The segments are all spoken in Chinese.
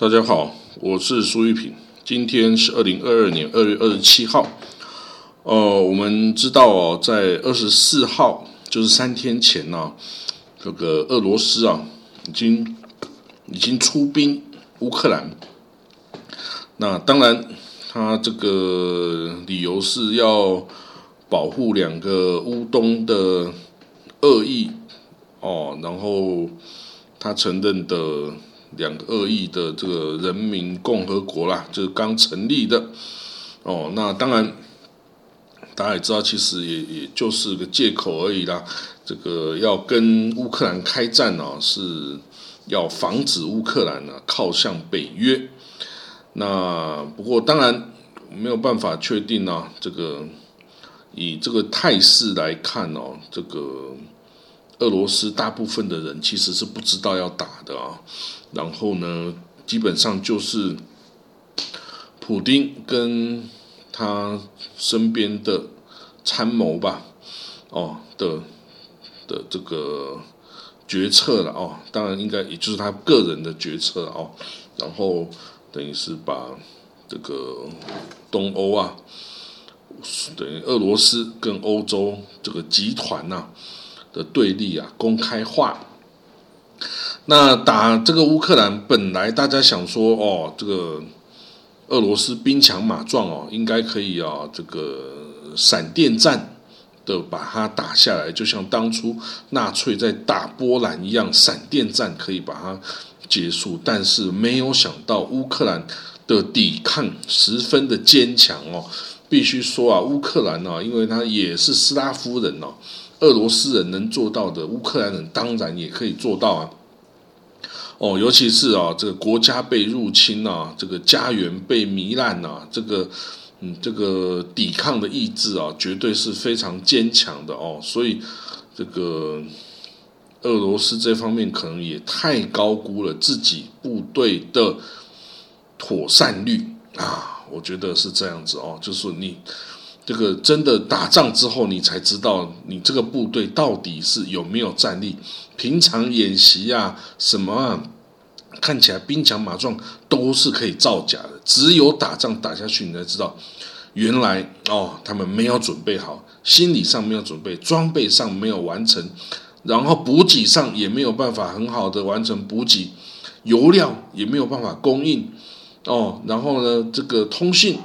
大家好，我是苏玉平。今天是二零二二年二月二十七号。呃，我们知道哦，在二十四号，就是三天前呢，这个俄罗斯啊，已经已经出兵乌克兰。那当然，他这个理由是要保护两个乌东的恶意哦，然后他承认的。两个恶意的这个人民共和国啦，就是刚成立的哦。那当然，大家也知道，其实也也就是个借口而已啦。这个要跟乌克兰开战呢，是要防止乌克兰呢靠向北约。那不过当然没有办法确定呢。这个以这个态势来看哦，这个。俄罗斯大部分的人其实是不知道要打的啊，然后呢，基本上就是普丁跟他身边的参谋吧，哦的的这个决策了哦，当然应该也就是他个人的决策哦，然后等于是把这个东欧啊，等于俄罗斯跟欧洲这个集团呐。的对立啊，公开化。那打这个乌克兰，本来大家想说，哦，这个俄罗斯兵强马壮哦，应该可以啊，这个闪电战的把它打下来，就像当初纳粹在打波兰一样，闪电战可以把它结束。但是没有想到乌克兰的抵抗十分的坚强哦，必须说啊，乌克兰呢，因为他也是斯拉夫人哦。俄罗斯人能做到的，乌克兰人当然也可以做到啊！哦，尤其是啊，这个国家被入侵啊，这个家园被糜烂啊，这个嗯，这个抵抗的意志啊，绝对是非常坚强的哦。所以，这个俄罗斯这方面可能也太高估了自己部队的妥善率啊！我觉得是这样子哦，就是你。这个真的打仗之后，你才知道你这个部队到底是有没有战力。平常演习啊，什么啊，看起来兵强马壮，都是可以造假的。只有打仗打下去，你才知道，原来哦，他们没有准备好，心理上没有准备，装备上没有完成，然后补给上也没有办法很好的完成补给，油料也没有办法供应哦。然后呢，这个通信。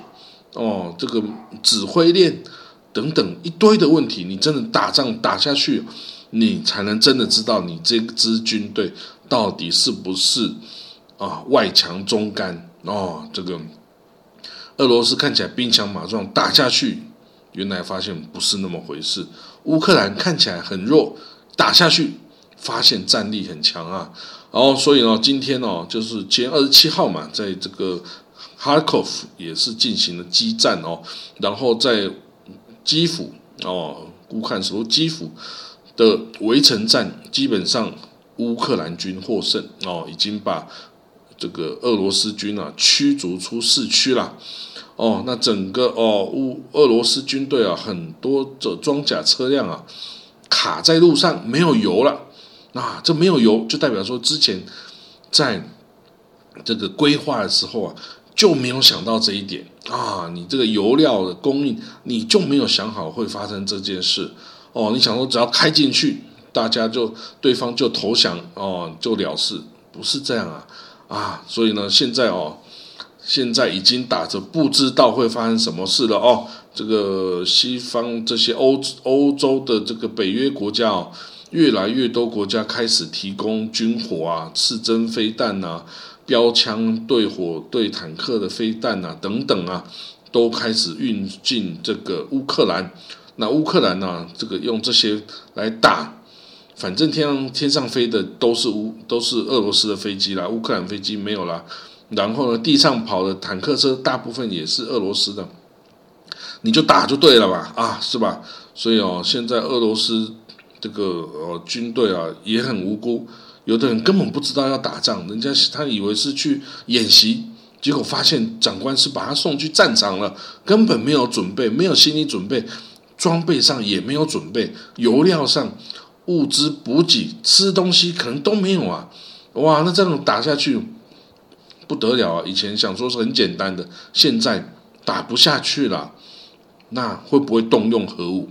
哦，这个指挥链等等一堆的问题，你真的打仗打下去，你才能真的知道你这支军队到底是不是啊外强中干哦。这个俄罗斯看起来兵强马壮，打下去，原来发现不是那么回事。乌克兰看起来很弱，打下去发现战力很强啊。然后所以呢，今天哦，就是今天二十七号嘛，在这个。哈科夫也是进行了激战哦，然后在基辅哦，乌克兰首都基辅的围城战，基本上乌克兰军获胜哦，已经把这个俄罗斯军啊驱逐出市区了哦。那整个哦乌俄罗斯军队啊，很多的装甲车辆啊卡在路上没有油了，那这没有油就代表说之前在这个规划的时候啊。就没有想到这一点啊！你这个油料的供应，你就没有想好会发生这件事哦。你想说只要开进去，大家就对方就投降哦，就了事，不是这样啊啊！所以呢，现在哦，现在已经打着不知道会发生什么事了哦。这个西方这些欧欧洲的这个北约国家哦，越来越多国家开始提供军火啊、刺针飞弹呐。标枪对火对坦克的飞弹啊，等等啊，都开始运进这个乌克兰。那乌克兰呢，这个用这些来打，反正天上天上飞的都是乌都是俄罗斯的飞机啦，乌克兰飞机没有啦。然后呢，地上跑的坦克车大部分也是俄罗斯的，你就打就对了吧？啊，是吧？所以哦，现在俄罗斯这个呃军队啊也很无辜。有的人根本不知道要打仗，人家他以为是去演习，结果发现长官是把他送去战场了，根本没有准备，没有心理准备，装备上也没有准备，油料上、物资补给、吃东西可能都没有啊！哇，那这种打下去，不得了啊！以前想说是很简单的，现在打不下去了，那会不会动用核武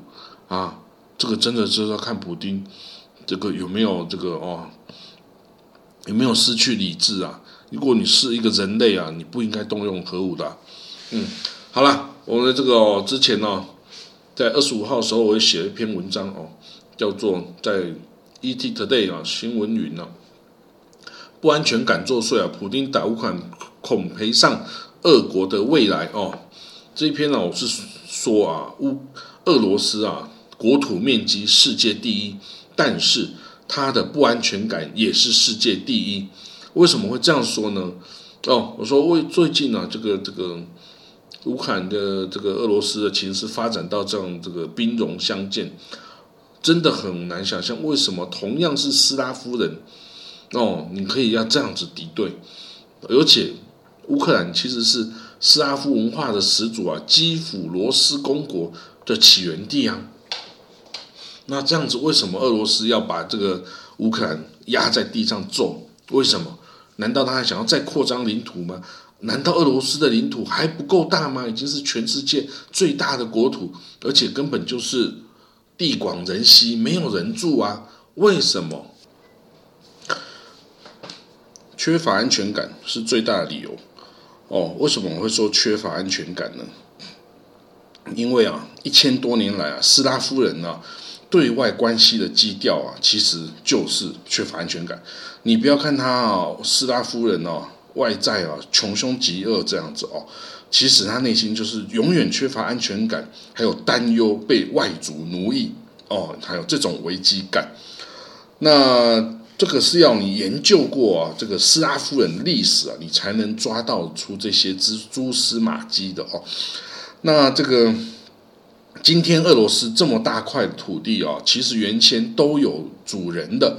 啊？这个真的是要看普丁这个有没有这个哦，有没有失去理智啊？如果你是一个人类啊，你不应该动用核武的。嗯，好了，我们这个哦，之前呢，在二十五号的时候，我也写了一篇文章哦，叫做在 ET Today 啊新闻云呢。不安全感作祟啊！普京打乌克兰恐赔上俄国的未来哦。这一篇呢，我是说啊，乌俄罗斯啊，国土面积世界第一，但是它的不安全感也是世界第一。为什么会这样说呢？哦，我说为最近呢，这个这个乌克兰的这个俄罗斯的情势发展到这样这个兵戎相见，真的很难想象为什么同样是斯拉夫人。哦，你可以要这样子敌对，而且乌克兰其实是斯拉夫文化的始祖啊，基辅罗斯公国的起源地啊。那这样子，为什么俄罗斯要把这个乌克兰压在地上揍？为什么？难道他还想要再扩张领土吗？难道俄罗斯的领土还不够大吗？已经是全世界最大的国土，而且根本就是地广人稀，没有人住啊？为什么？缺乏安全感是最大的理由哦。为什么我会说缺乏安全感呢？因为啊，一千多年来啊，斯拉夫人啊，对外关系的基调啊，其实就是缺乏安全感。你不要看他啊，斯拉夫人哦，外在啊穷凶极恶这样子哦，其实他内心就是永远缺乏安全感，还有担忧被外族奴役哦，还有这种危机感。那。这个是要你研究过啊，这个斯拉夫人历史啊，你才能抓到出这些蛛蛛丝马迹的哦。那这个今天俄罗斯这么大块土地啊，其实原先都有主人的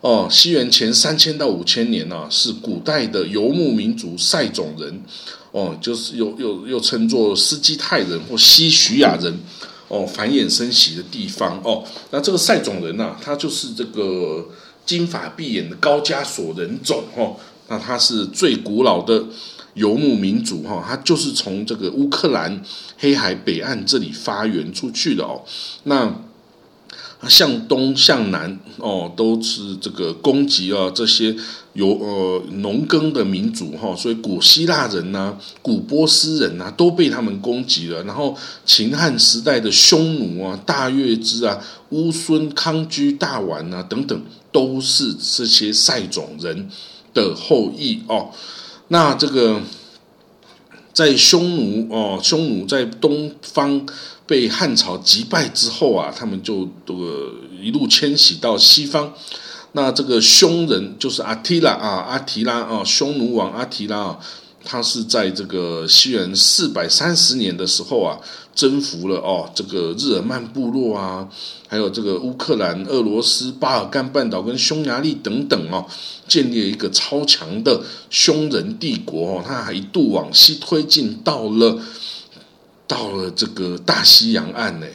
哦。西元前三千到五千年呢，是古代的游牧民族塞种人哦，就是又又又称作斯基泰人或西徐亚人哦，繁衍生息的地方哦。那这个塞种人呢，他就是这个。金发碧眼的高加索人种，哦，那他是最古老的游牧民族，哈，他就是从这个乌克兰黑海北岸这里发源出去的哦，那。向东向南哦，都是这个攻击啊，这些有呃农耕的民族哈，所以古希腊人呐、古波斯人呐都被他们攻击了。然后秦汉时代的匈奴啊、大月支啊、乌孙、康居、大宛啊等等，都是这些塞种人的后裔哦。那这个。在匈奴哦，匈奴在东方被汉朝击败之后啊，他们就这个一路迁徙到西方。那这个匈人就是阿提拉啊，阿提拉啊，匈奴王阿提拉啊。他是在这个西元四百三十年的时候啊，征服了哦这个日耳曼部落啊，还有这个乌克兰、俄罗斯、巴尔干半岛跟匈牙利等等哦，建立一个超强的匈人帝国哦。他还一度往西推进到了到了这个大西洋岸呢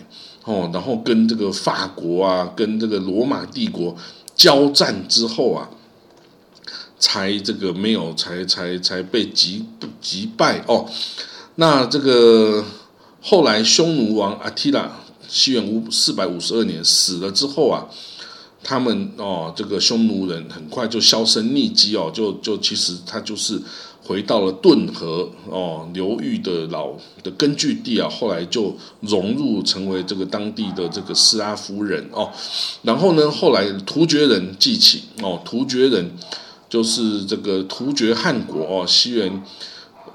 哦，然后跟这个法国啊，跟这个罗马帝国交战之后啊。才这个没有，才才才被击击败哦。那这个后来匈奴王阿提拉，西元五四百五十二年死了之后啊，他们哦，这个匈奴人很快就销声匿迹哦，就就其实他就是回到了顿河哦流域的老的根据地啊，后来就融入成为这个当地的这个斯拉夫人哦。然后呢，后来突厥人记起哦，突厥人。就是这个突厥汗国哦，西元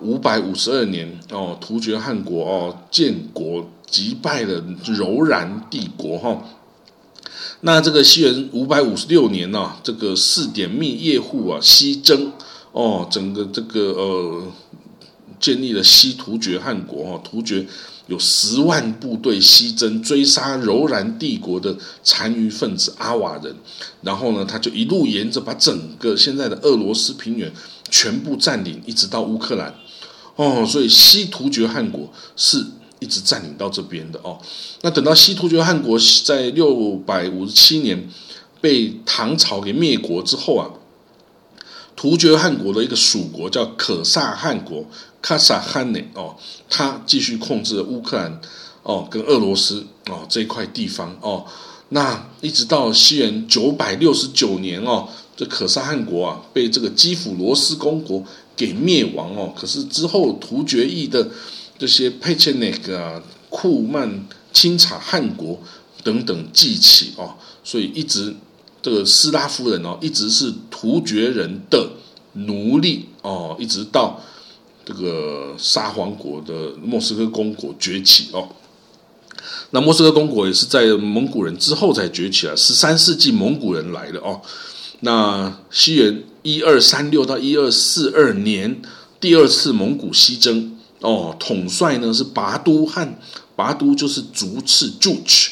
五百五十二年哦，突厥汗国哦建国，击败了柔然帝国哈。那这个西元五百五十六年呢，这个四点密叶护啊西征哦，整个这个呃建立了西突厥汗国哦，突厥。有十万部队西征，追杀柔然帝国的残余分子阿瓦人，然后呢，他就一路沿着把整个现在的俄罗斯平原全部占领，一直到乌克兰。哦，所以西突厥汗国是一直占领到这边的哦。那等到西突厥汗国在六百五十七年被唐朝给灭国之后啊，突厥汗国的一个属国叫可萨汗国卡萨汗内哦，他继续控制了乌克兰哦跟俄罗斯哦这一块地方哦。那一直到西元九百六十九年哦，这可萨汗国啊被这个基辅罗斯公国给灭亡哦。可是之后突厥裔的这些佩切内克啊、库曼、钦察汗国等等继起哦，所以一直这个斯拉夫人哦，一直是突厥人的奴隶哦，一直到这个沙皇国的莫斯科公国崛起哦。那莫斯科公国也是在蒙古人之后才崛起啊，十三世纪蒙古人来的哦。那西元一二三六到一二四二年，第二次蒙古西征哦，统帅呢是拔都汗，拔都就是竹赤 （Juch），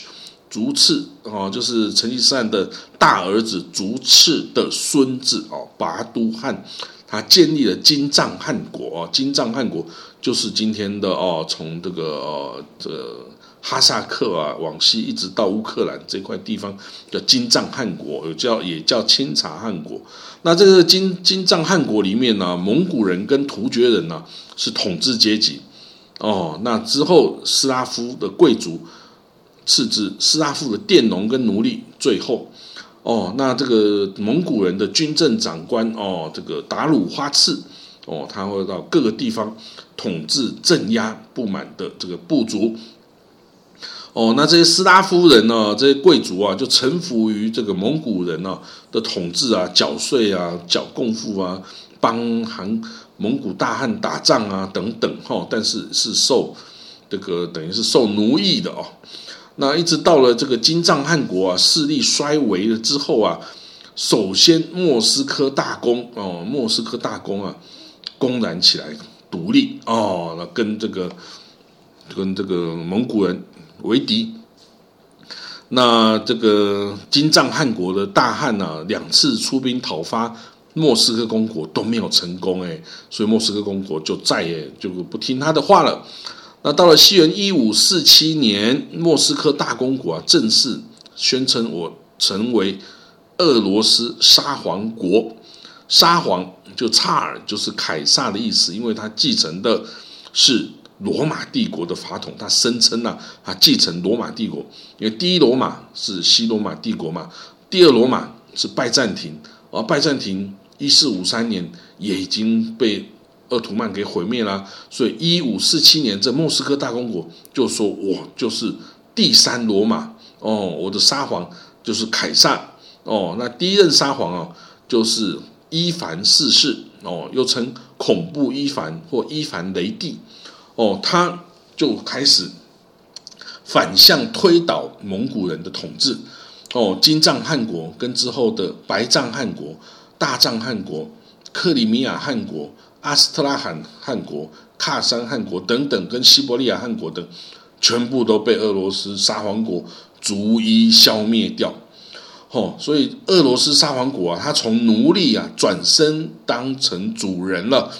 竹赤哦，就是成吉思汗的大儿子竹赤的孙子哦，拔都汗，他建立了金帐汗国哦，金帐汗国就是今天的哦，从这个哦这。哈萨克啊，往西一直到乌克兰这块地方叫金帐汗国，有叫也叫钦察汗国。那这个金金帐汗国里面呢，蒙古人跟突厥人呢是统治阶级哦。那之后斯拉夫的贵族次之，斯拉夫的佃农跟奴隶最后哦。那这个蒙古人的军政长官哦，这个达鲁花赤哦，他会到各个地方统治镇压不满的这个部族。哦，那这些斯拉夫人呢？这些贵族啊，就臣服于这个蒙古人呢的统治啊，缴税啊，缴贡赋啊，帮韩蒙古大汗打仗啊，等等哈。但是是受这个等于是受奴役的哦。那一直到了这个金帐汗国啊，势力衰微了之后啊，首先莫斯科大公哦，莫斯科大公啊，公然起来独立哦，那跟这个跟这个蒙古人。为敌，那这个金帐汗国的大汗呢，两次出兵讨伐莫斯科公国都没有成功，哎，所以莫斯科公国就再也就不听他的话了。那到了西元一五四七年，莫斯科大公国啊，正式宣称我成为俄罗斯沙皇国，沙皇就查尔就是凯撒的意思，因为他继承的是。罗马帝国的法统，他声称呢，他继承罗马帝国，因为第一罗马是西罗马帝国嘛，第二罗马是拜占庭，而拜占庭一四五三年也已经被鄂图曼给毁灭了，所以一五四七年这莫斯科大公国就说我就是第三罗马哦，我的沙皇就是凯撒哦，那第一任沙皇啊就是伊凡四世哦，又称恐怖伊凡或伊凡雷帝。哦，他就开始反向推倒蒙古人的统治。哦，金帐汗国跟之后的白帐汗国、大帐汗国、克里米亚汗国、阿斯特拉罕汗国、喀山汗国等等，跟西伯利亚汗国等，全部都被俄罗斯沙皇国逐一消灭掉。哦，所以俄罗斯沙皇国啊，他从奴隶啊转身当成主人了。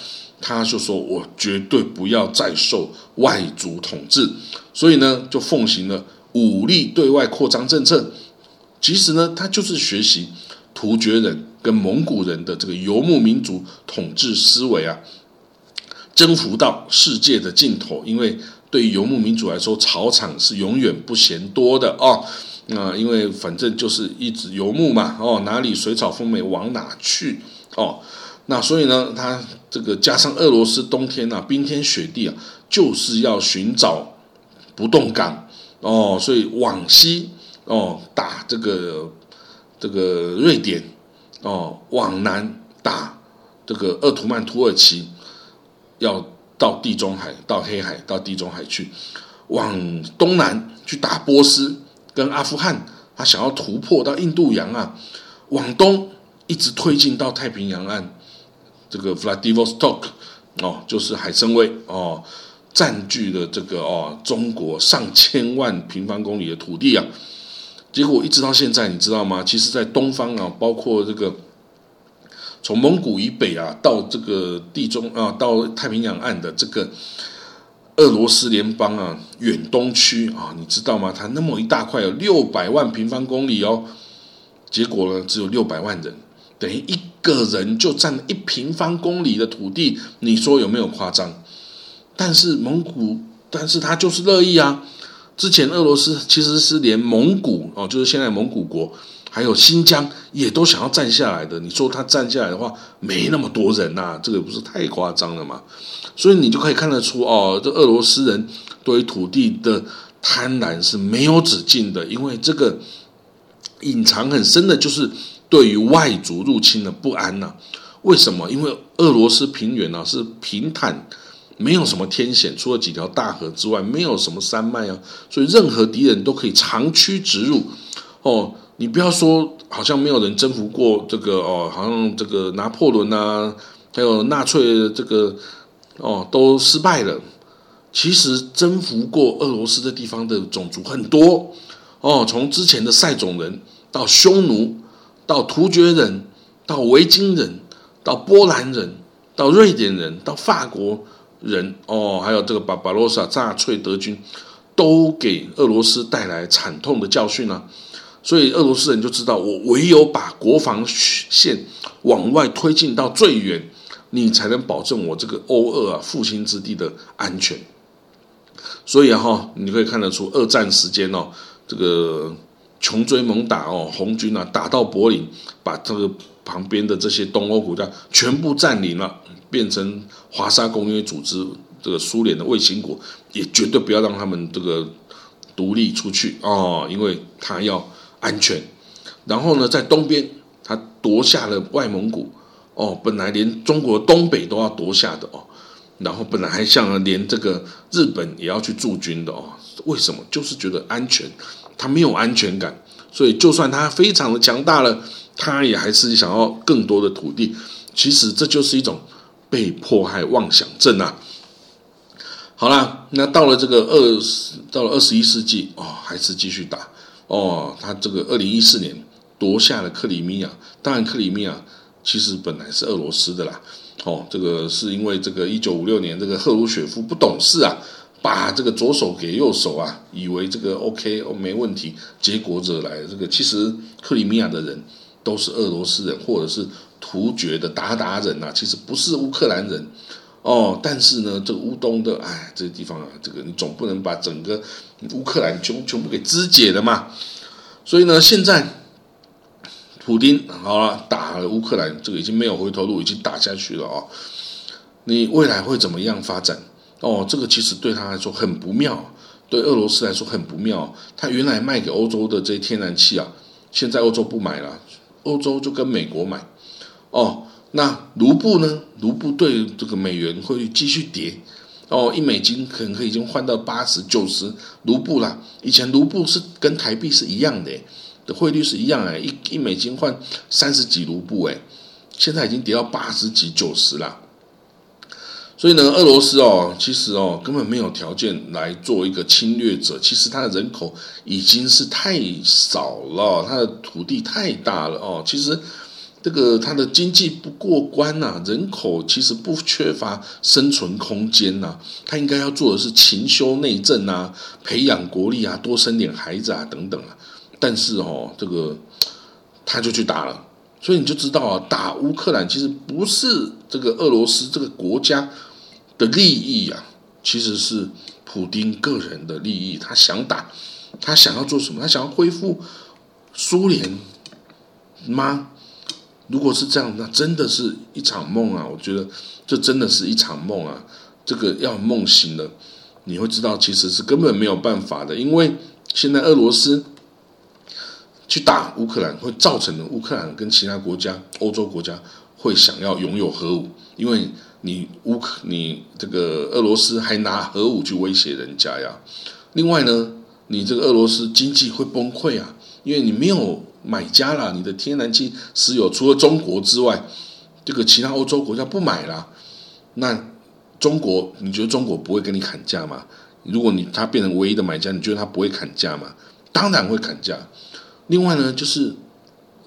他就说：“我绝对不要再受外族统治，所以呢，就奉行了武力对外扩张政策。其实呢，他就是学习突厥人跟蒙古人的这个游牧民族统治思维啊，征服到世界的尽头。因为对游牧民族来说，草场是永远不嫌多的哦。啊，因为反正就是一直游牧嘛，哦，哪里水草丰美往哪去哦。”那所以呢，他这个加上俄罗斯冬天啊，冰天雪地啊，就是要寻找不动港哦，所以往西哦打这个这个瑞典哦，往南打这个鄂图曼土耳其，要到地中海、到黑海、到地中海去，往东南去打波斯跟阿富汗，他想要突破到印度洋啊，往东一直推进到太平洋岸。这个 Vladivostok 哦，就是海参崴哦，占据了这个哦中国上千万平方公里的土地啊。结果一直到现在，你知道吗？其实，在东方啊，包括这个从蒙古以北啊，到这个地中啊，到太平洋岸的这个俄罗斯联邦啊，远东区啊，你知道吗？它那么一大块，有六百万平方公里哦。结果呢，只有六百万人。等于一个人就占一平方公里的土地，你说有没有夸张？但是蒙古，但是他就是乐意啊。之前俄罗斯其实是连蒙古哦，就是现在蒙古国，还有新疆也都想要占下来的。你说他占下来的话，没那么多人呐，这个不是太夸张了吗？所以你就可以看得出哦，这俄罗斯人对于土地的贪婪是没有止境的，因为这个隐藏很深的就是对于外族入侵的不安呐。为什么？因为俄罗斯平原呢是平坦。没有什么天险，除了几条大河之外，没有什么山脉啊，所以任何敌人都可以长驱直入。哦，你不要说好像没有人征服过这个哦，好像这个拿破仑啊，还有纳粹这个哦都失败了。其实征服过俄罗斯的地方的种族很多哦，从之前的塞种人到匈奴，到突厥人，到维京人，到波兰人，到瑞典人，到法国。人哦，还有这个巴巴罗萨纳粹德军，都给俄罗斯带来惨痛的教训啊！所以俄罗斯人就知道，我唯有把国防线往外推进到最远，你才能保证我这个欧俄啊复兴之地的安全。所以哈，你可以看得出，二战时间哦，这个穷追猛打哦，红军啊打到柏林，把这个旁边的这些东欧国家全部占领了。变成华沙公约组织这个苏联的卫星国，也绝对不要让他们这个独立出去哦，因为他要安全。然后呢，在东边他夺下了外蒙古哦，本来连中国东北都要夺下的哦，然后本来还像连这个日本也要去驻军的哦，为什么？就是觉得安全，他没有安全感，所以就算他非常的强大了，他也还是想要更多的土地。其实这就是一种。被迫害妄想症啊！好了，那到了这个二十，到了二十一世纪哦，还是继续打哦。他这个二零一四年夺下了克里米亚，当然克里米亚其实本来是俄罗斯的啦。哦，这个是因为这个一九五六年这个赫鲁雪夫不懂事啊，把这个左手给右手啊，以为这个 OK 没问题，结果惹来这个其实克里米亚的人都是俄罗斯人或者是。突厥的鞑靼人呐，其实不是乌克兰人哦，但是呢，这个乌东的，哎，这个地方啊，这个你总不能把整个乌克兰全全部给肢解了嘛。所以呢，现在普丁好了，打了乌克兰，这个已经没有回头路，已经打下去了哦。你未来会怎么样发展？哦，这个其实对他来说很不妙，对俄罗斯来说很不妙。他原来卖给欧洲的这些天然气啊，现在欧洲不买了，欧洲就跟美国买。哦，那卢布呢？卢布对这个美元会继续跌。哦，一美金可能可以已经换到八十九十卢布啦。以前卢布是跟台币是一样的，的汇率是一样哎，一一美金换三十几卢布哎，现在已经跌到八十几九十啦。所以呢，俄罗斯哦，其实哦根本没有条件来做一个侵略者。其实它的人口已经是太少了，它的土地太大了哦，其实。这个它的经济不过关呐，人口其实不缺乏生存空间呐，他应该要做的是勤修内政啊，培养国力啊，多生点孩子啊等等啊。但是哦，这个他就去打了，所以你就知道啊，打乌克兰其实不是这个俄罗斯这个国家的利益啊，其实是普丁个人的利益。他想打，他想要做什么？他想要恢复苏联吗？如果是这样，那真的是一场梦啊！我觉得这真的是一场梦啊！这个要梦醒了，你会知道其实是根本没有办法的，因为现在俄罗斯去打乌克兰，会造成的乌克兰跟其他国家、欧洲国家会想要拥有核武，因为你乌克你这个俄罗斯还拿核武去威胁人家呀。另外呢，你这个俄罗斯经济会崩溃啊，因为你没有。买家啦，你的天然气、石油除了中国之外，这个其他欧洲国家不买啦。那中国，你觉得中国不会跟你砍价吗？如果你他变成唯一的买家，你觉得他不会砍价吗？当然会砍价。另外呢，就是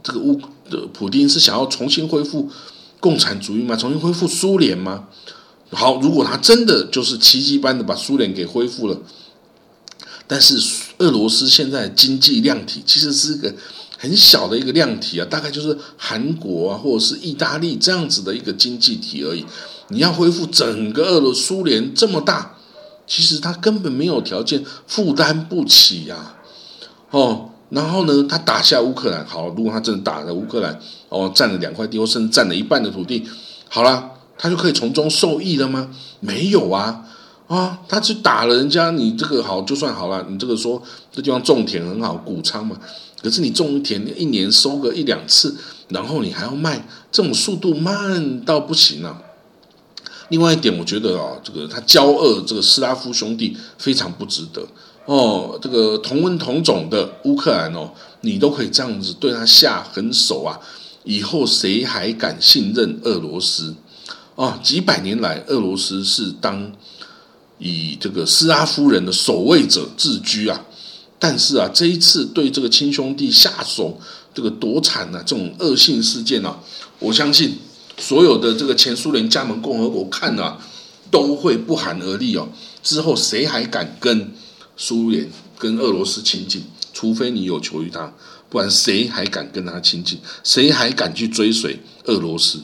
这个乌的普丁是想要重新恢复共产主义吗？重新恢复苏联吗？好，如果他真的就是奇迹般的把苏联给恢复了，但是俄罗斯现在经济量体其实是个。很小的一个量体啊，大概就是韩国啊，或者是意大利这样子的一个经济体而已。你要恢复整个俄罗苏联这么大，其实他根本没有条件负担不起呀。哦，然后呢，他打下乌克兰，好，如果他真的打了乌克兰，哦，占了两块地，或甚至占了一半的土地，好了，他就可以从中受益了吗？没有啊。啊，他去打了人家，你这个好就算好了。你这个说这地方种田很好，谷仓嘛。可是你种一田一年收个一两次，然后你还要卖，这种速度慢到不行啊。另外一点，我觉得啊，这个他骄恶，这个斯拉夫兄弟非常不值得哦。这个同文同种的乌克兰哦，你都可以这样子对他下狠手啊，以后谁还敢信任俄罗斯啊？几百年来，俄罗斯是当。以这个斯拉夫人的守卫者自居啊，但是啊，这一次对这个亲兄弟下手，这个夺产呢，这种恶性事件啊，我相信所有的这个前苏联加盟共和国看啊，都会不寒而栗哦。之后谁还敢跟苏联、跟俄罗斯亲近？除非你有求于他，不然谁还敢跟他亲近？谁还敢去追随俄罗斯？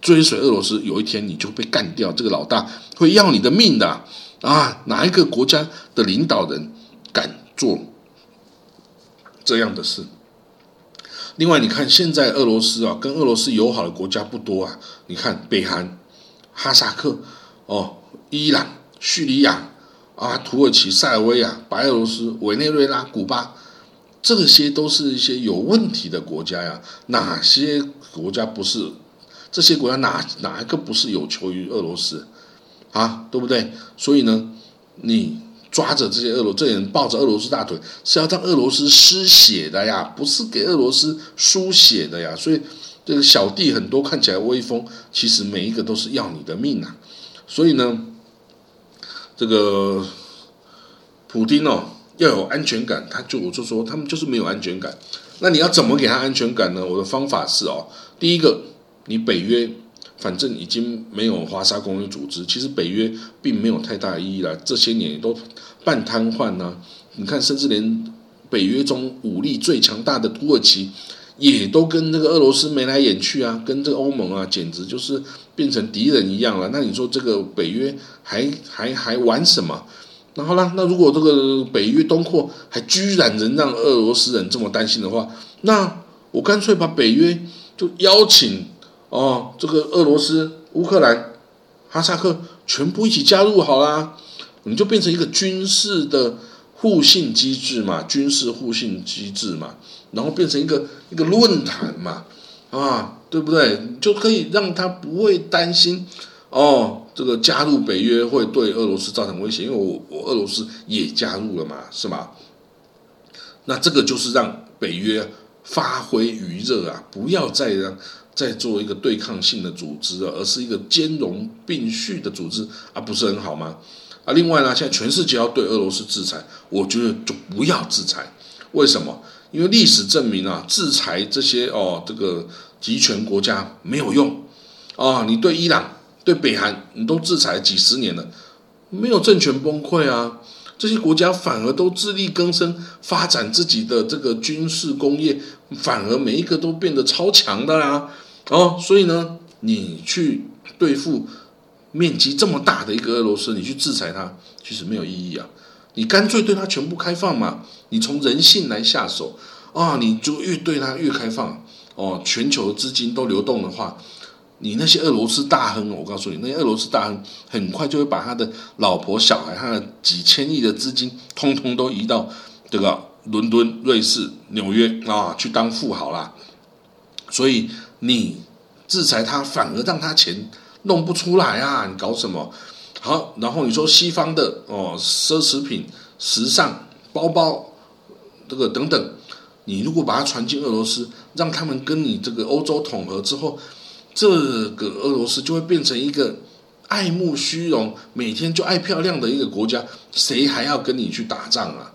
追随俄罗斯，有一天你就被干掉。这个老大会要你的命的啊！哪一个国家的领导人做这样的事？另外，你看现在俄罗斯啊，跟俄罗斯友好的国家不多啊。你看北韩、哈萨克、哦，伊朗、叙利亚啊、土耳其、塞尔维亚、白俄罗斯、委内瑞拉、古巴，这些都是一些有问题的国家呀。哪些国家不是？这些国家哪哪一个不是有求于俄罗斯啊？对不对？所以呢，你抓着这些俄罗这些人抱着俄罗斯大腿，是要让俄罗斯失血的呀，不是给俄罗斯输血的呀。所以这个小弟很多看起来威风，其实每一个都是要你的命啊。所以呢，这个普京哦要有安全感，他就我就说他们就是没有安全感。那你要怎么给他安全感呢？我的方法是哦，第一个。你北约反正已经没有华沙公约组织，其实北约并没有太大意义了。这些年都半瘫痪呢。你看，甚至连北约中武力最强大的土耳其，也都跟这个俄罗斯眉来眼去啊，跟这个欧盟啊，简直就是变成敌人一样了。那你说这个北约还还还玩什么？那好了，那如果这个北约东扩还居然能让俄罗斯人这么担心的话，那我干脆把北约就邀请。哦，这个俄罗斯、乌克兰、哈萨克全部一起加入好啦，你就变成一个军事的互信机制嘛，军事互信机制嘛，然后变成一个一个论坛嘛，啊，对不对？就可以让他不会担心哦，这个加入北约会对俄罗斯造成威胁，因为我我俄罗斯也加入了嘛，是吧？那这个就是让北约发挥余热啊，不要再让。在做一个对抗性的组织而是一个兼容并蓄的组织，啊，不是很好吗？啊，另外呢，现在全世界要对俄罗斯制裁，我觉得就不要制裁。为什么？因为历史证明啊，制裁这些哦，这个集权国家没有用啊。你对伊朗、对北韩，你都制裁几十年了，没有政权崩溃啊。这些国家反而都自力更生，发展自己的这个军事工业，反而每一个都变得超强的啦。哦，所以呢，你去对付面积这么大的一个俄罗斯，你去制裁它，其实没有意义啊。你干脆对它全部开放嘛，你从人性来下手啊，你就越对它越开放哦。全球资金都流动的话，你那些俄罗斯大亨，我告诉你，那些俄罗斯大亨很快就会把他的老婆、小孩、他的几千亿的资金，通通都移到这个伦敦、瑞士、纽约啊，去当富豪啦。所以。你制裁他，反而让他钱弄不出来啊！你搞什么？好，然后你说西方的哦，奢侈品、时尚、包包，这个等等，你如果把它传进俄罗斯，让他们跟你这个欧洲统合之后，这个俄罗斯就会变成一个爱慕虚荣、每天就爱漂亮的一个国家，谁还要跟你去打仗啊？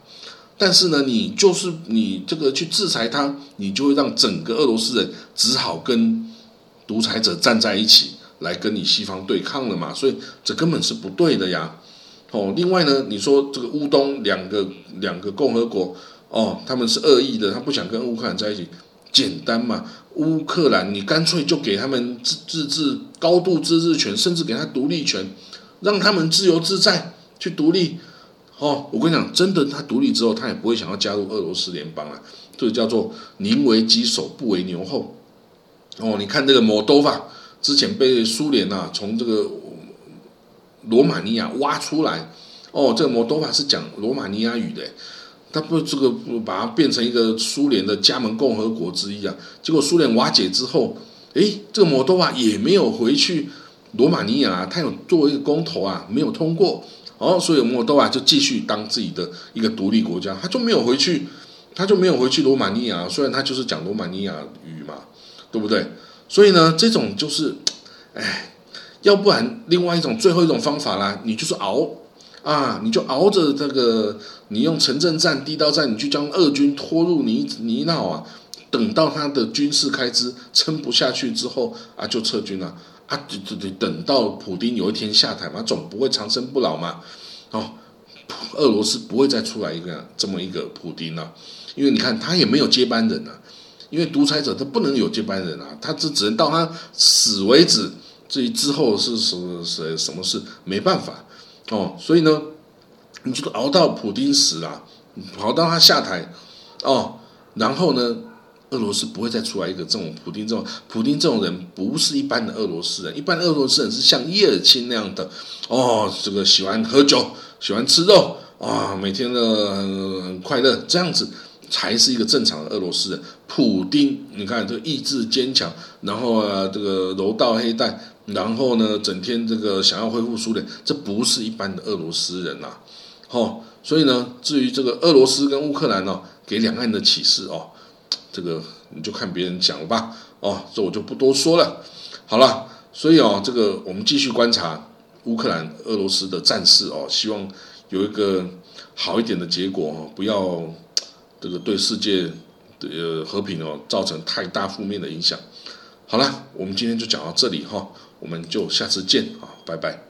但是呢，你就是你这个去制裁他，你就会让整个俄罗斯人只好跟独裁者站在一起，来跟你西方对抗了嘛。所以这根本是不对的呀。哦，另外呢，你说这个乌东两个两个共和国哦，他们是恶意的，他不想跟乌克兰在一起，简单嘛。乌克兰，你干脆就给他们自自治、高度自治权，甚至给他独立权，让他们自由自在去独立。哦，我跟你讲，真的，他独立之后，他也不会想要加入俄罗斯联邦啊。这个叫做宁为鸡首，不为牛后。哦，你看这个摩多瓦之前被苏联呐从这个罗马尼亚挖出来。哦，这个摩多瓦是讲罗马尼亚语的。他不这个不把它变成一个苏联的加盟共和国之一啊？结果苏联瓦解之后，诶，这个摩多瓦也没有回去罗马尼亚，他有作为一个公投啊，没有通过，哦，所以摩多瓦就继续当自己的一个独立国家，他就没有回去，他就没有回去罗马尼亚，虽然他就是讲罗马尼亚语嘛，对不对？所以呢，这种就是，哎，要不然另外一种最后一种方法啦，你就是熬。啊，你就熬着这个，你用城镇战、地道战，你去将俄军拖入泥泥淖啊，等到他的军事开支撑不下去之后啊，就撤军了，就就得等到普京有一天下台嘛，总不会长生不老嘛，哦，俄罗斯不会再出来一个这么一个普京了，因为你看他也没有接班人啊，因为独裁者他不能有接班人啊，他只只能到他死为止，至于之后是什么什什么事没办法。哦，所以呢，你就熬到普京死了，熬到他下台，哦，然后呢，俄罗斯不会再出来一个这种普丁这种普丁这种人，不是一般的俄罗斯人，一般的俄罗斯人是像叶尔钦那样的，哦，这个喜欢喝酒，喜欢吃肉，啊，每天的很快乐，这样子才是一个正常的俄罗斯人。普丁，你看这个意志坚强，然后啊，这个柔道黑带。然后呢，整天这个想要恢复苏联，这不是一般的俄罗斯人呐，好，所以呢，至于这个俄罗斯跟乌克兰呢，给两岸的启示哦，这个你就看别人讲了吧，哦，这我就不多说了。好了，所以哦，这个我们继续观察乌克兰、俄罗斯的战事哦，希望有一个好一点的结果哦，不要这个对世界的和平哦造成太大负面的影响。好了，我们今天就讲到这里哈。我们就下次见啊，拜拜。